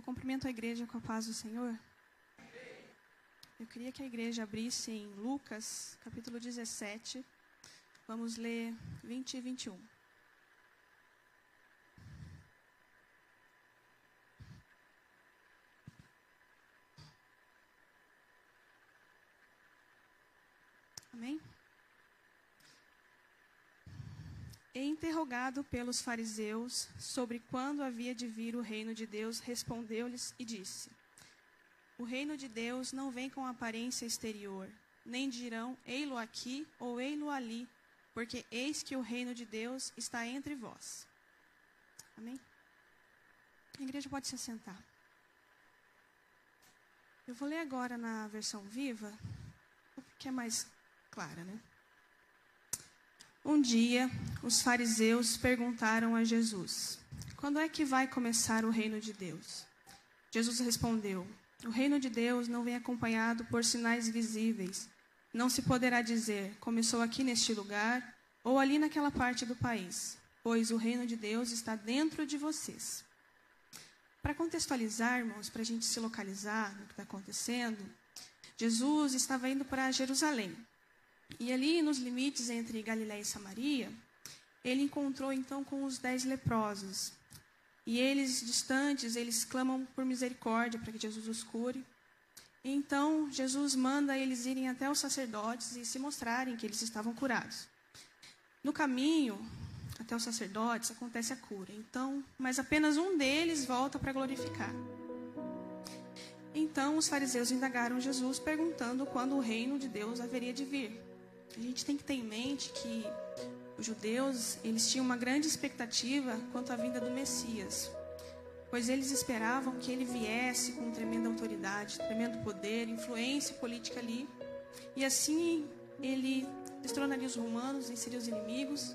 Eu cumprimento a igreja com a paz do Senhor. Eu queria que a igreja abrisse em Lucas, capítulo 17. Vamos ler 20 e 21. Amém? E interrogado pelos fariseus sobre quando havia de vir o reino de Deus, respondeu-lhes e disse: O reino de Deus não vem com aparência exterior, nem dirão ei-lo aqui ou ei-lo ali, porque eis que o reino de Deus está entre vós. Amém? A igreja pode se sentar. Eu vou ler agora na versão viva, que é mais clara, né? Um dia, os fariseus perguntaram a Jesus: Quando é que vai começar o reino de Deus? Jesus respondeu: O reino de Deus não vem acompanhado por sinais visíveis. Não se poderá dizer: começou aqui neste lugar ou ali naquela parte do país, pois o reino de Deus está dentro de vocês. Para contextualizar, irmãos, para a gente se localizar no que está acontecendo, Jesus estava indo para Jerusalém. E ali, nos limites entre Galiléia e Samaria, ele encontrou então com os dez leprosos. E eles, distantes, eles clamam por misericórdia para que Jesus os cure. Então, Jesus manda eles irem até os sacerdotes e se mostrarem que eles estavam curados. No caminho até os sacerdotes acontece a cura. Então, mas apenas um deles volta para glorificar. Então os fariseus indagaram Jesus perguntando quando o reino de Deus haveria de vir. A gente tem que ter em mente que os judeus, eles tinham uma grande expectativa quanto à vinda do Messias, pois eles esperavam que ele viesse com tremenda autoridade, tremendo poder, influência política ali, e assim ele destronaria os romanos, seria os inimigos,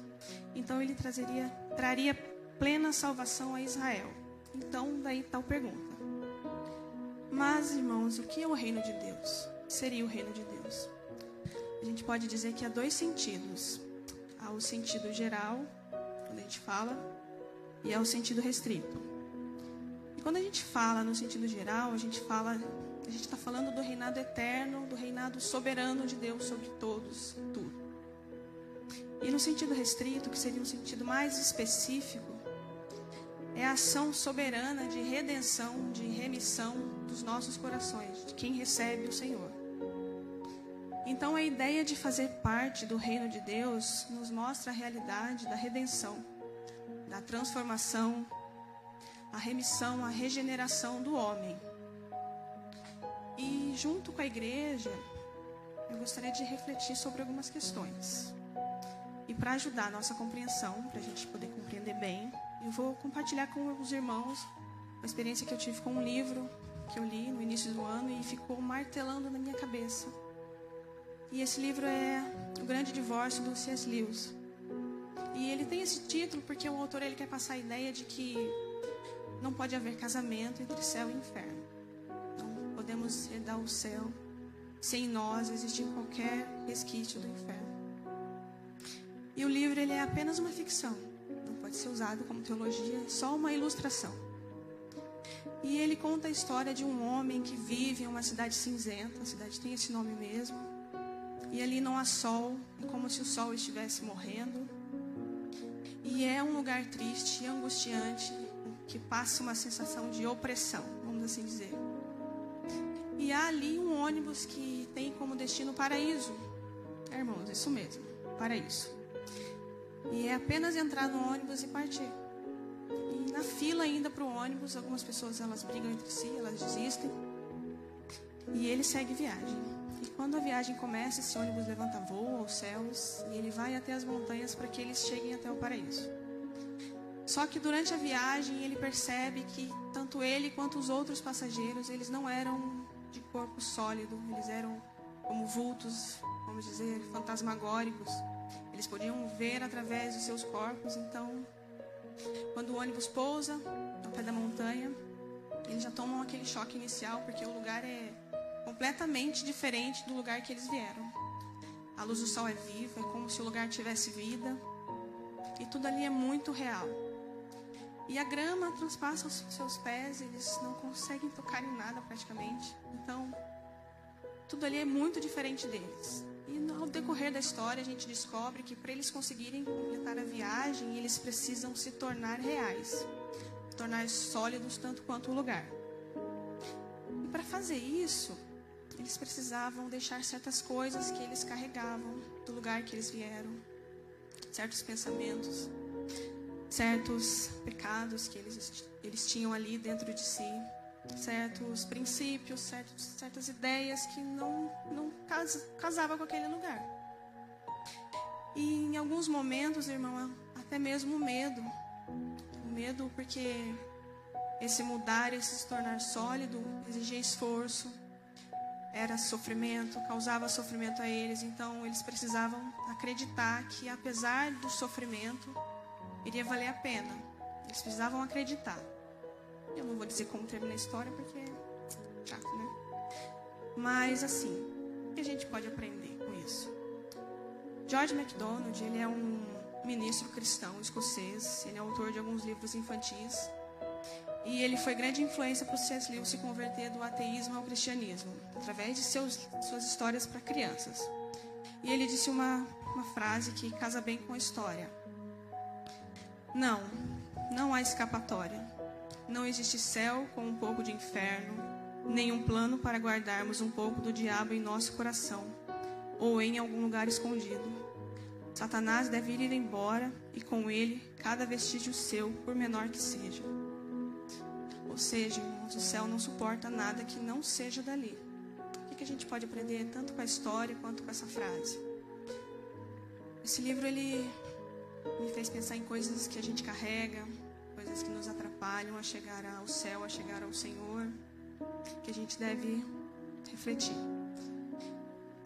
então ele trazeria, traria plena salvação a Israel. Então, daí tal pergunta. Mas, irmãos, o que é o reino de Deus? Seria o reino de Deus? A gente pode dizer que há dois sentidos. Há o sentido geral, quando a gente fala, e há o sentido restrito. E quando a gente fala no sentido geral, a gente fala, a gente está falando do reinado eterno, do reinado soberano de Deus sobre todos, tudo. E no sentido restrito, que seria um sentido mais específico, é a ação soberana de redenção, de remissão dos nossos corações, de quem recebe o Senhor. Então, a ideia de fazer parte do reino de Deus nos mostra a realidade da redenção, da transformação, a remissão, a regeneração do homem. E, junto com a igreja, eu gostaria de refletir sobre algumas questões. E para ajudar a nossa compreensão, para a gente poder compreender bem, eu vou compartilhar com os irmãos uma experiência que eu tive com um livro que eu li no início do ano e ficou martelando na minha cabeça e esse livro é O Grande Divórcio do C.S. Lewis. E ele tem esse título porque o autor ele quer passar a ideia de que não pode haver casamento entre céu e inferno. Não podemos herdar o céu sem nós existir qualquer resquício do inferno. E o livro ele é apenas uma ficção, não pode ser usado como teologia, é só uma ilustração. E ele conta a história de um homem que vive em uma cidade cinzenta, a cidade tem esse nome mesmo, e ali não há sol, é como se o sol estivesse morrendo. E é um lugar triste e angustiante, que passa uma sensação de opressão, vamos assim dizer. E há ali um ônibus que tem como destino o paraíso. É, irmãos, isso mesmo, paraíso. E é apenas entrar no ônibus e partir. E na fila ainda para o ônibus, algumas pessoas elas brigam entre si, elas desistem. E ele segue viagem. E quando a viagem começa, esse ônibus levanta voo aos céus e ele vai até as montanhas para que eles cheguem até o paraíso. Só que durante a viagem ele percebe que tanto ele quanto os outros passageiros, eles não eram de corpo sólido, eles eram como vultos, vamos dizer, fantasmagóricos. Eles podiam ver através dos seus corpos, então quando o ônibus pousa ao pé da montanha, eles já tomam aquele choque inicial, porque o lugar é completamente diferente do lugar que eles vieram. A luz do sol é viva, é como se o lugar tivesse vida. E tudo ali é muito real. E a grama transpassa os seus pés, eles não conseguem tocar em nada praticamente. Então, tudo ali é muito diferente deles. E ao decorrer da história, a gente descobre que para eles conseguirem completar a viagem, eles precisam se tornar reais, tornar sólidos tanto quanto o lugar. E para fazer isso, eles precisavam deixar certas coisas que eles carregavam do lugar que eles vieram, certos pensamentos, certos pecados que eles, eles tinham ali dentro de si, certos princípios, certos, certas ideias que não, não casa, casava com aquele lugar. E em alguns momentos, irmão, até mesmo o medo. O medo porque esse mudar, esse se tornar sólido, exigia esforço, era sofrimento, causava sofrimento a eles, então eles precisavam acreditar que apesar do sofrimento, iria valer a pena. Eles precisavam acreditar. Eu não vou dizer como termina a história porque é chato, né? Mas assim, o que a gente pode aprender com isso? George MacDonald, ele é um ministro cristão escocês, ele é autor de alguns livros infantis. E ele foi grande influência para o C.S. Lewis se converter do ateísmo ao cristianismo, através de seus, suas histórias para crianças. E ele disse uma, uma frase que casa bem com a história: Não, não há escapatória. Não existe céu com um pouco de inferno, nem um plano para guardarmos um pouco do diabo em nosso coração ou em algum lugar escondido. Satanás deve ir embora e com ele cada vestígio seu, por menor que seja. Ou seja, irmãos, o céu não suporta nada que não seja dali. O que a gente pode aprender tanto com a história quanto com essa frase? Esse livro ele me fez pensar em coisas que a gente carrega, coisas que nos atrapalham a chegar ao céu, a chegar ao Senhor, que a gente deve refletir.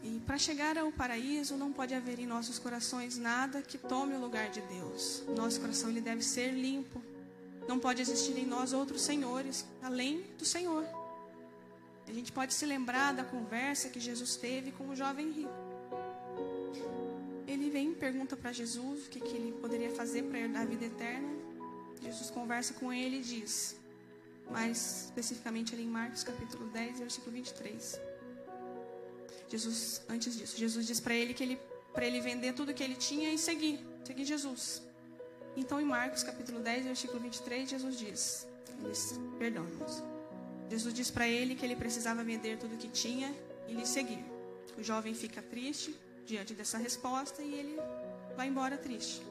E para chegar ao paraíso não pode haver em nossos corações nada que tome o lugar de Deus. Nosso coração ele deve ser limpo, não pode existir em nós outros senhores além do Senhor. A gente pode se lembrar da conversa que Jesus teve com o jovem rico. Ele vem e pergunta para Jesus o que, que ele poderia fazer para herdar a vida eterna. Jesus conversa com ele e diz, mais especificamente ali em Marcos capítulo 10, versículo 23. Jesus, antes disso, Jesus diz para ele que ele para ele vender tudo que ele tinha e seguir, seguir Jesus. Então, em Marcos capítulo 10, versículo 23, Jesus diz: eles, Perdão. Jesus diz para ele que ele precisava vender tudo que tinha e lhe seguir. O jovem fica triste diante dessa resposta e ele vai embora triste.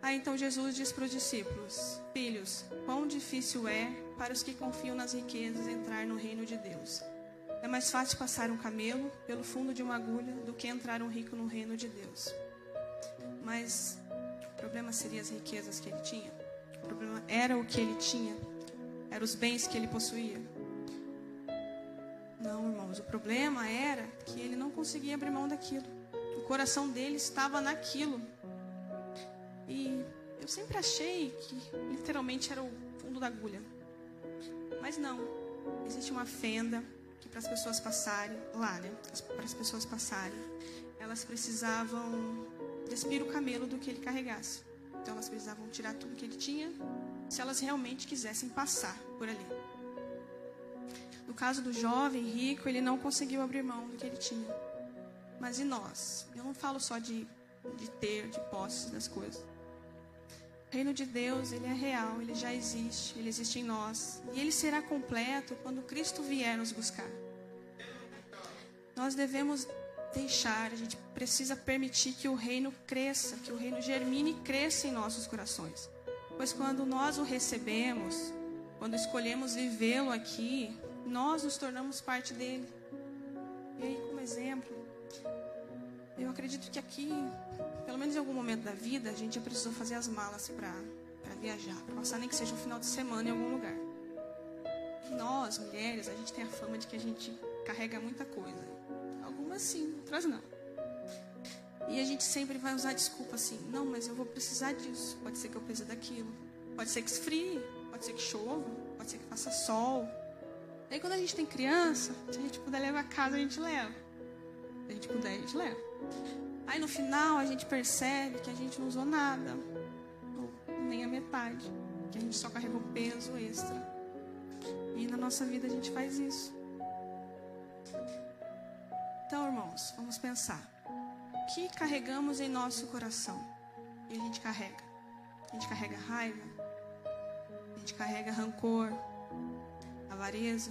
Aí então Jesus diz para os discípulos: Filhos, quão difícil é para os que confiam nas riquezas entrar no reino de Deus. É mais fácil passar um camelo pelo fundo de uma agulha do que entrar um rico no reino de Deus. Mas o problema seria as riquezas que ele tinha. O problema era o que ele tinha. Eram os bens que ele possuía. Não, irmãos, o problema era que ele não conseguia abrir mão daquilo. O coração dele estava naquilo. E eu sempre achei que literalmente era o fundo da agulha. Mas não. Existe uma fenda que para as pessoas passarem lá, né? Para as pessoas passarem, elas precisavam despir o camelo do que ele carregasse. Então elas precisavam tirar tudo que ele tinha, se elas realmente quisessem passar por ali. No caso do jovem rico, ele não conseguiu abrir mão do que ele tinha. Mas e nós? Eu não falo só de, de ter, de posses das coisas. O reino de Deus, ele é real, ele já existe, ele existe em nós. E ele será completo quando Cristo vier nos buscar. Nós devemos deixar, a gente precisa permitir que o reino cresça, que o reino germine e cresça em nossos corações. Pois quando nós o recebemos, quando escolhemos vivê-lo aqui, nós nos tornamos parte dele. E aí, como exemplo, eu acredito que aqui, pelo menos em algum momento da vida, a gente já precisou fazer as malas para viajar, para passar nem que seja um final de semana em algum lugar. Nós, mulheres, a gente tem a fama de que a gente carrega muita coisa algumas sim, outras não. E a gente sempre vai usar desculpa assim: não, mas eu vou precisar disso. Pode ser que eu precise daquilo. Pode ser que esfrie, pode ser que chova, pode ser que faça sol. Aí quando a gente tem criança, se a gente puder levar a casa, a gente leva. Se a gente puder, a gente leva. Aí no final a gente percebe que a gente não usou nada, ou nem a metade. que a gente só carregou peso extra. E na nossa vida a gente faz isso. Vamos pensar. O que carregamos em nosso coração? E a gente carrega. A gente carrega raiva. A gente carrega rancor, avareza,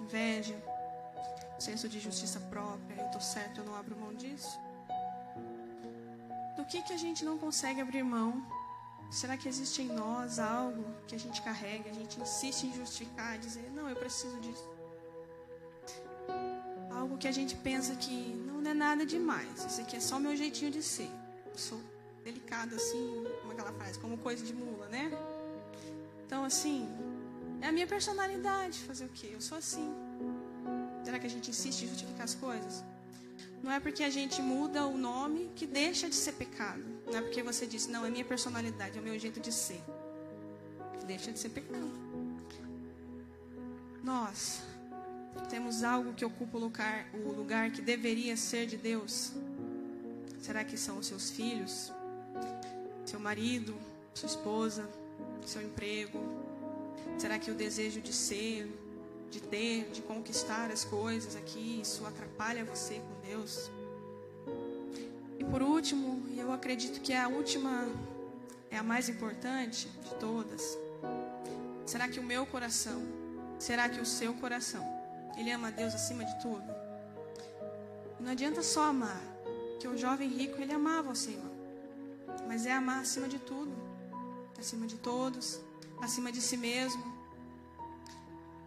inveja, senso de justiça própria. Eu estou certo, eu não abro mão disso. Do que, que a gente não consegue abrir mão? Será que existe em nós algo que a gente carrega, a gente insiste em justificar, dizer, não, eu preciso disso? Algo que a gente pensa que não é nada demais, isso aqui é só meu jeitinho de ser. Sou delicado assim, como aquela frase, como coisa de mula, né? Então, assim, é a minha personalidade fazer o quê? Eu sou assim. Será que a gente insiste em justificar as coisas? Não é porque a gente muda o nome que deixa de ser pecado. Não é porque você disse, não, é minha personalidade, é o meu jeito de ser. Deixa de ser pecado. Nós temos algo que ocupa o lugar, o lugar que deveria ser de Deus. Será que são os seus filhos? Seu marido? Sua esposa? Seu emprego? Será que o desejo de ser, de ter, de conquistar as coisas aqui, isso atrapalha você com Deus? E por último, e eu acredito que a última é a mais importante de todas. Será que o meu coração, será que o seu coração, ele ama Deus acima de tudo? Não adianta só amar, que o jovem rico ele amava o Senhor, mas é amar acima de tudo, acima de todos, acima de si mesmo,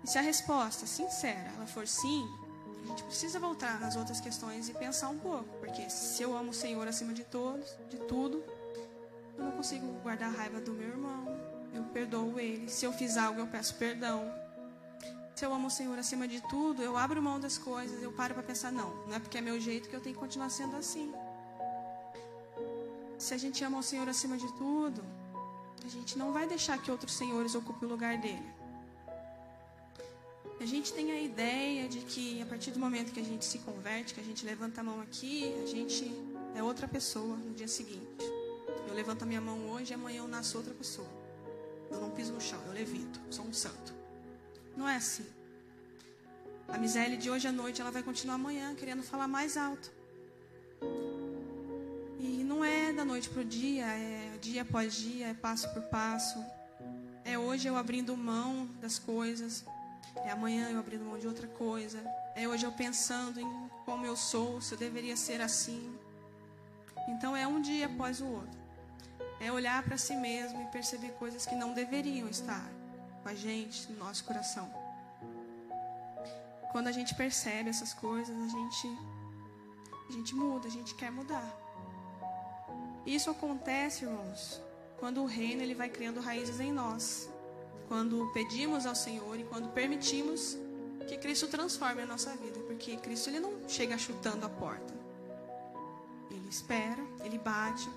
e se a resposta sincera ela for sim, a gente precisa voltar nas outras questões e pensar um pouco, porque se eu amo o Senhor acima de todos, de tudo, eu não consigo guardar a raiva do meu irmão. Eu perdoo ele. Se eu fiz algo, eu peço perdão. Eu amo o Senhor acima de tudo, eu abro mão das coisas, eu paro para pensar, não, não é porque é meu jeito que eu tenho que continuar sendo assim. Se a gente ama o Senhor acima de tudo, a gente não vai deixar que outros senhores ocupem o lugar dele. A gente tem a ideia de que a partir do momento que a gente se converte, que a gente levanta a mão aqui, a gente é outra pessoa no dia seguinte. Eu levanto a minha mão hoje e amanhã eu nasço outra pessoa. Eu não piso no chão, eu levito, sou um santo. Não é assim. A Misélia de hoje à noite, ela vai continuar amanhã querendo falar mais alto. E não é da noite para o dia, é dia após dia, é passo por passo. É hoje eu abrindo mão das coisas, é amanhã eu abrindo mão de outra coisa. É hoje eu pensando em como eu sou, se eu deveria ser assim. Então é um dia após o outro. É olhar para si mesmo e perceber coisas que não deveriam estar com a gente, no nosso coração. Quando a gente percebe essas coisas, a gente a gente muda, a gente quer mudar. Isso acontece, irmãos, quando o reino ele vai criando raízes em nós quando pedimos ao Senhor e quando permitimos que Cristo transforme a nossa vida, porque Cristo ele não chega chutando a porta. Ele espera, ele bate,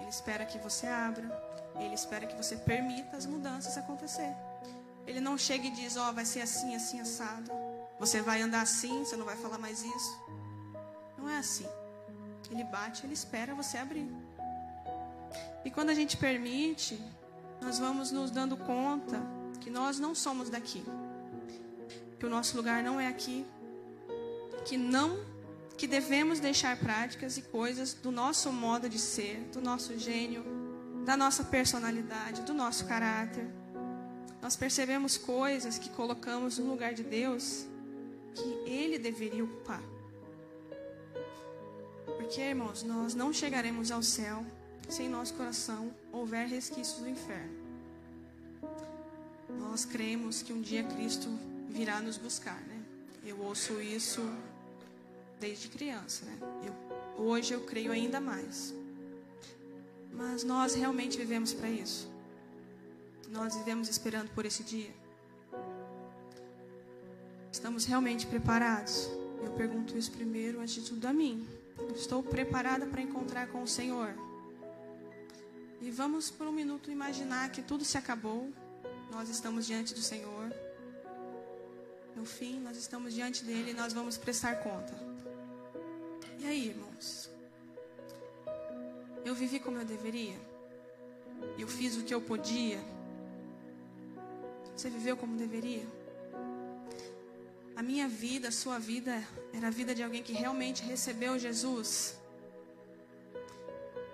ele espera que você abra, ele espera que você permita as mudanças acontecer. Ele não chega e diz: "Ó, oh, vai ser assim, assim assado. Você vai andar assim, você não vai falar mais isso". Não é assim. Ele bate, ele espera você abrir. E quando a gente permite, nós vamos nos dando conta que nós não somos daqui, que o nosso lugar não é aqui, que não que devemos deixar práticas e coisas do nosso modo de ser, do nosso gênio, da nossa personalidade, do nosso caráter. Nós percebemos coisas que colocamos no lugar de Deus que ele deveria ocupar. Porque, irmãos, nós não chegaremos ao céu se em nosso coração houver resquícios do inferno. Nós cremos que um dia Cristo virá nos buscar, né? Eu ouço isso desde criança, né? Eu, hoje eu creio ainda mais. Mas nós realmente vivemos para isso. Nós vivemos esperando por esse dia. Estamos realmente preparados? Eu pergunto isso primeiro, antes de tudo a mim. estou preparada para encontrar com o Senhor. E vamos por um minuto imaginar que tudo se acabou. Nós estamos diante do Senhor. No fim, nós estamos diante dele e nós vamos prestar conta. E aí, irmãos? Eu vivi como eu deveria? Eu fiz o que eu podia? Você viveu como deveria? A minha vida, a sua vida, era a vida de alguém que realmente recebeu Jesus.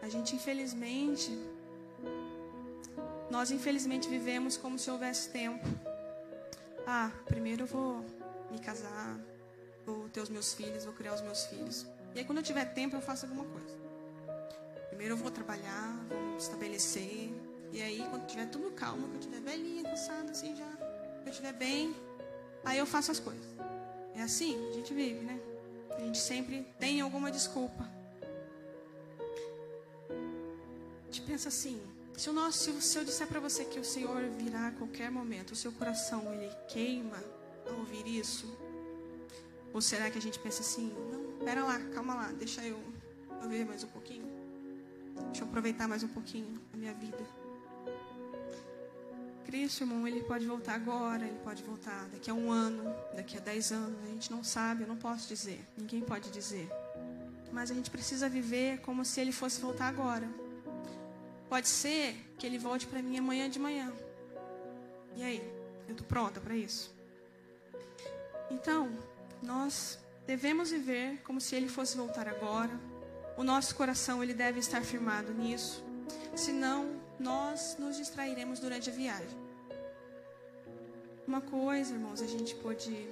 A gente, infelizmente, nós infelizmente vivemos como se houvesse tempo. Ah, primeiro eu vou me casar, vou ter os meus filhos, vou criar os meus filhos. E aí quando eu tiver tempo eu faço alguma coisa. Primeiro eu vou trabalhar, vou estabelecer. E aí quando tiver tudo calmo, quando eu tiver velhinha, cansada, assim já, quando eu estiver bem, aí eu faço as coisas. É assim, a gente vive, né? A gente sempre tem alguma desculpa. A gente pensa assim, se, o nosso, se eu disser para você que o Senhor virá a qualquer momento, o seu coração ele queima ao ouvir isso? Ou será que a gente pensa assim, não, pera lá, calma lá, deixa eu, eu ver mais um pouquinho? Deixa eu aproveitar mais um pouquinho a minha vida. Cristo, irmão, ele pode voltar agora, ele pode voltar daqui a um ano, daqui a dez anos, a gente não sabe, eu não posso dizer, ninguém pode dizer. Mas a gente precisa viver como se ele fosse voltar agora. Pode ser que ele volte para mim amanhã de manhã. E aí? Eu estou pronta para isso? Então, nós devemos viver como se ele fosse voltar agora. O nosso coração ele deve estar firmado nisso. Senão, nós nos distrairemos durante a viagem. Uma coisa, irmãos, a gente pode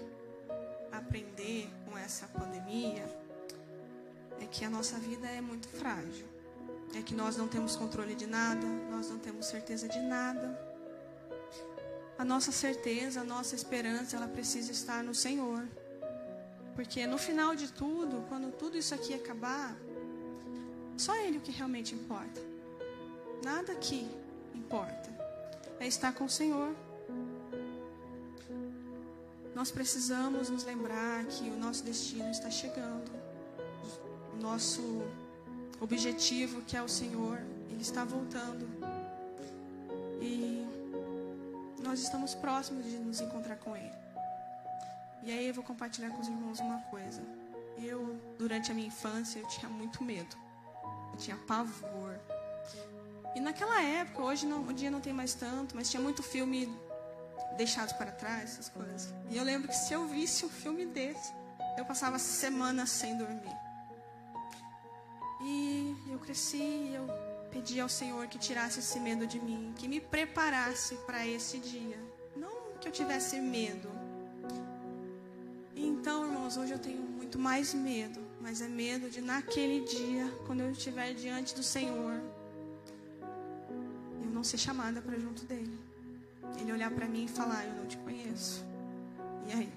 aprender com essa pandemia é que a nossa vida é muito frágil. É que nós não temos controle de nada, nós não temos certeza de nada. A nossa certeza, a nossa esperança, ela precisa estar no Senhor. Porque no final de tudo, quando tudo isso aqui acabar, só Ele o que realmente importa. Nada aqui importa. É estar com o Senhor. Nós precisamos nos lembrar que o nosso destino está chegando. O nosso objetivo, que é o Senhor, Ele está voltando. E nós estamos próximos de nos encontrar com Ele. E aí eu vou compartilhar com os irmãos uma coisa. Eu, durante a minha infância, eu tinha muito medo. Eu tinha pavor. E naquela época, hoje não, o dia não tem mais tanto, mas tinha muito filme deixado para trás, essas coisas. E eu lembro que se eu visse um filme desse, eu passava semanas sem dormir. E eu cresci e eu pedi ao Senhor que tirasse esse medo de mim, que me preparasse para esse dia. Não que eu tivesse medo. Então, irmãos, hoje eu tenho muito mais medo, mas é medo de naquele dia, quando eu estiver diante do Senhor, eu não ser chamada para junto dele. Ele olhar para mim e falar: Eu não te conheço. E aí?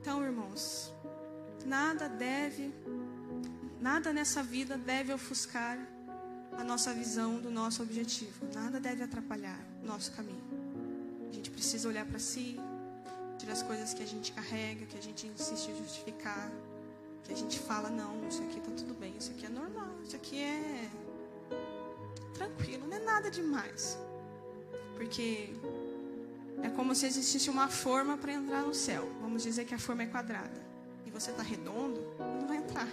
Então, irmãos, nada deve, nada nessa vida deve ofuscar a nossa visão do nosso objetivo. Nada deve atrapalhar o nosso caminho. A gente precisa olhar para si, tirar as coisas que a gente carrega, que a gente insiste em justificar, que a gente fala, não, isso aqui tá tudo bem, isso aqui é normal, isso aqui é tranquilo, não é nada demais. Porque é como se existisse uma forma para entrar no céu. Vamos dizer que a forma é quadrada. E você está redondo, não vai entrar.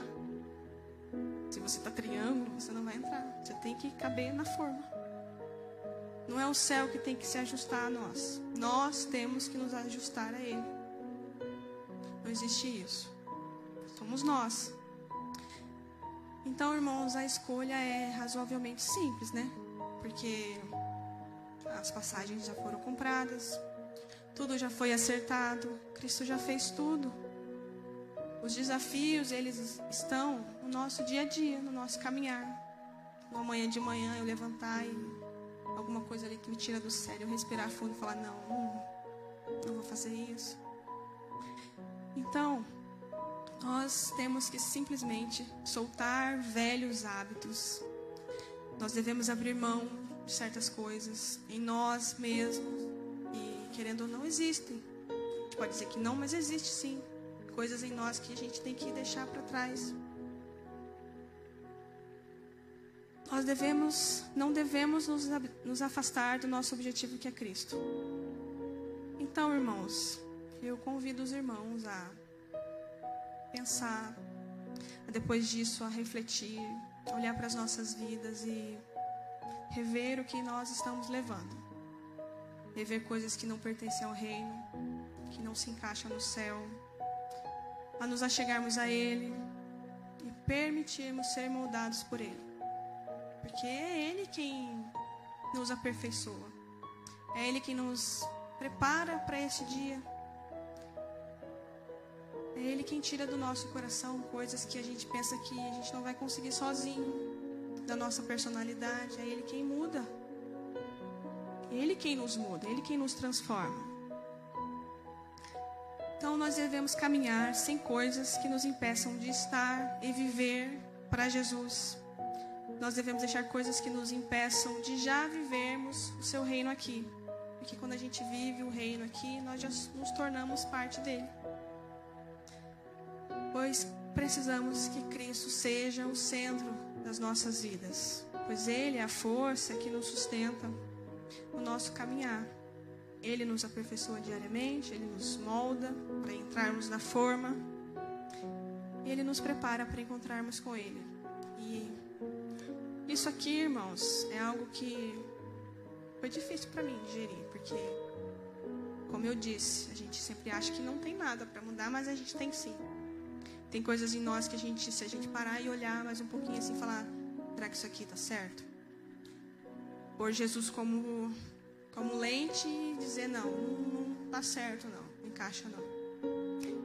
Se você está triângulo, você não vai entrar. Você tem que caber na forma. Não é o céu que tem que se ajustar a nós. Nós temos que nos ajustar a Ele. Não existe isso. Somos nós. Então, irmãos, a escolha é razoavelmente simples, né? Porque as passagens já foram compradas, tudo já foi acertado, Cristo já fez tudo. Os desafios, eles estão no nosso dia a dia, no nosso caminhar. No amanhã de manhã eu levantar e alguma coisa ali que me tira do sério, respirar fundo e falar: não, não vou fazer isso. Então, nós temos que simplesmente soltar velhos hábitos. Nós devemos abrir mão de certas coisas em nós mesmos e querendo ou não existem. A gente pode dizer que não, mas existe sim coisas em nós que a gente tem que deixar para trás. Nós devemos, não devemos nos, nos afastar do nosso objetivo que é Cristo. Então, irmãos, eu convido os irmãos a pensar, a depois disso a refletir, olhar para as nossas vidas e rever o que nós estamos levando. Rever coisas que não pertencem ao reino, que não se encaixam no céu. A nos achegarmos a Ele e permitirmos ser moldados por Ele. Porque é Ele quem nos aperfeiçoa. É Ele quem nos prepara para esse dia. É Ele quem tira do nosso coração coisas que a gente pensa que a gente não vai conseguir sozinho, da nossa personalidade. É Ele quem muda. É Ele quem nos muda, é Ele quem nos transforma. Então nós devemos caminhar sem coisas que nos impeçam de estar e viver para Jesus. Nós devemos deixar coisas que nos impeçam de já vivermos o seu reino aqui. Porque quando a gente vive o reino aqui, nós já nos tornamos parte dele. Pois precisamos que Cristo seja o centro das nossas vidas, pois Ele é a força que nos sustenta no nosso caminhar. Ele nos aperfeiçoa diariamente, Ele nos molda para entrarmos na forma, Ele nos prepara para encontrarmos com Ele. E isso aqui, irmãos, é algo que foi difícil para mim digerir, porque, como eu disse, a gente sempre acha que não tem nada para mudar, mas a gente tem sim. Tem coisas em nós que a gente, se a gente parar e olhar mais um pouquinho assim, falar: será que isso aqui está certo? Pôr Jesus como, como lente e dizer: não, não está certo, não, não encaixa, não.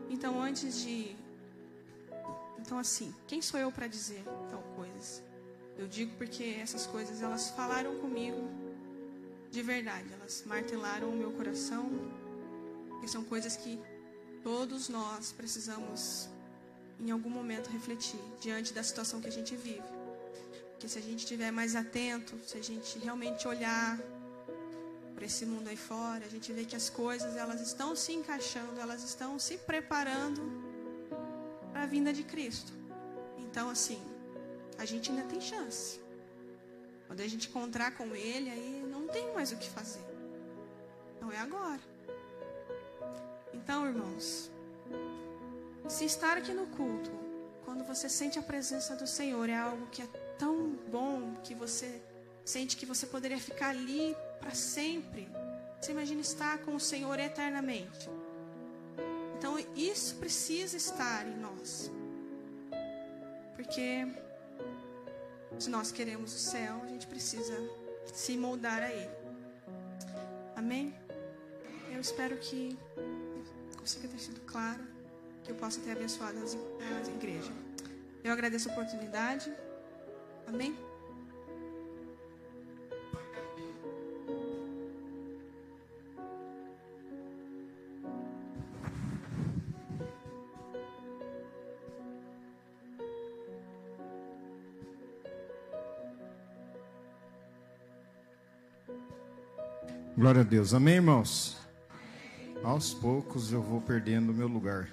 Então, antes de. Então, assim, quem sou eu para dizer tal coisas? Eu digo porque essas coisas elas falaram comigo de verdade, elas martelaram o meu coração, que são coisas que todos nós precisamos em algum momento refletir diante da situação que a gente vive. Porque se a gente estiver mais atento, se a gente realmente olhar para esse mundo aí fora, a gente vê que as coisas elas estão se encaixando, elas estão se preparando para a vinda de Cristo. Então, assim, a gente ainda tem chance. Quando a gente encontrar com Ele, aí não tem mais o que fazer. Não é agora. Então, irmãos, se estar aqui no culto, quando você sente a presença do Senhor, é algo que é tão bom que você sente que você poderia ficar ali para sempre. Você imagina estar com o Senhor eternamente. Então, isso precisa estar em nós. Porque se nós queremos o céu, a gente precisa se moldar a Ele. Amém? Eu espero que consiga ter sido claro que eu possa ter abençoado as, as igrejas. Eu agradeço a oportunidade. Amém? Glória a Deus. Amém, irmãos? Aos poucos eu vou perdendo o meu lugar.